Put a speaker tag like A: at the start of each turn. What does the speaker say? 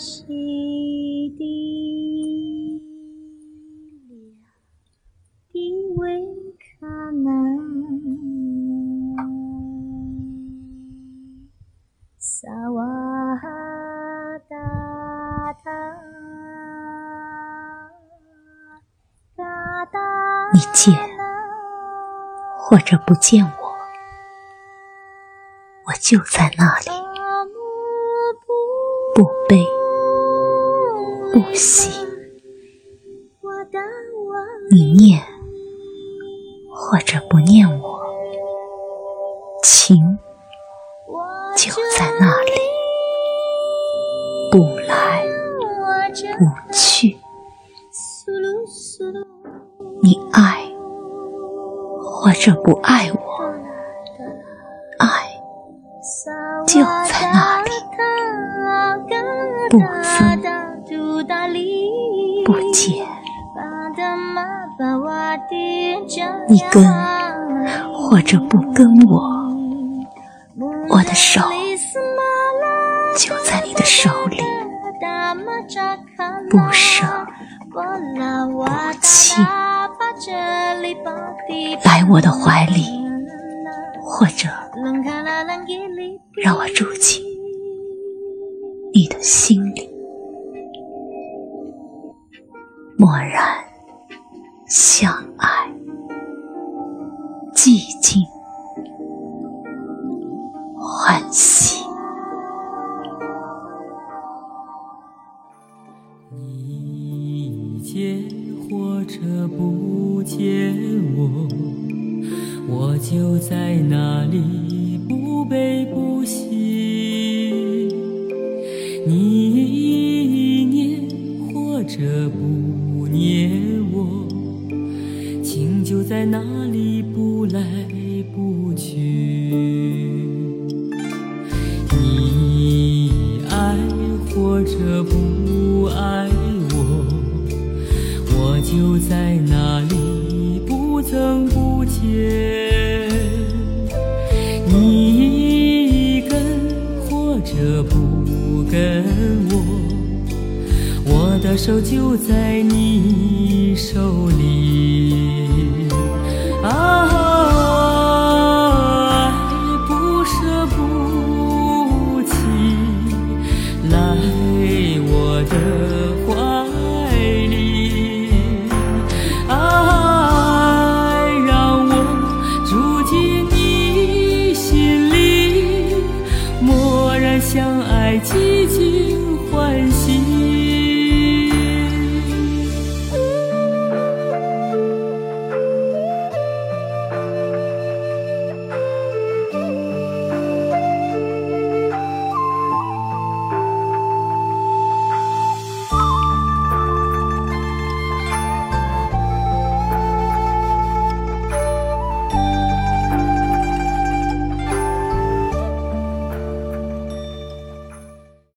A: 西的的维卡南，萨瓦达塔嘎达。
B: 你见或者不见我，我就在那里，不悲不喜。你念或者不念我，情就在那里，不来不去。你爱或者不爱我，爱就在那里，不你跟或者不跟我，我的手就在你的手里，不舍不弃。来我的怀里，或者让我住进你的心里，默然相爱，寂静欢喜。
C: 你见或者不见我，我就在那里不悲不喜。你念或者不念我，就在那里不来不去。你爱或者不爱我，我就在那里不曾不见。你跟或者不跟我，我的手就在你手里。在，寂静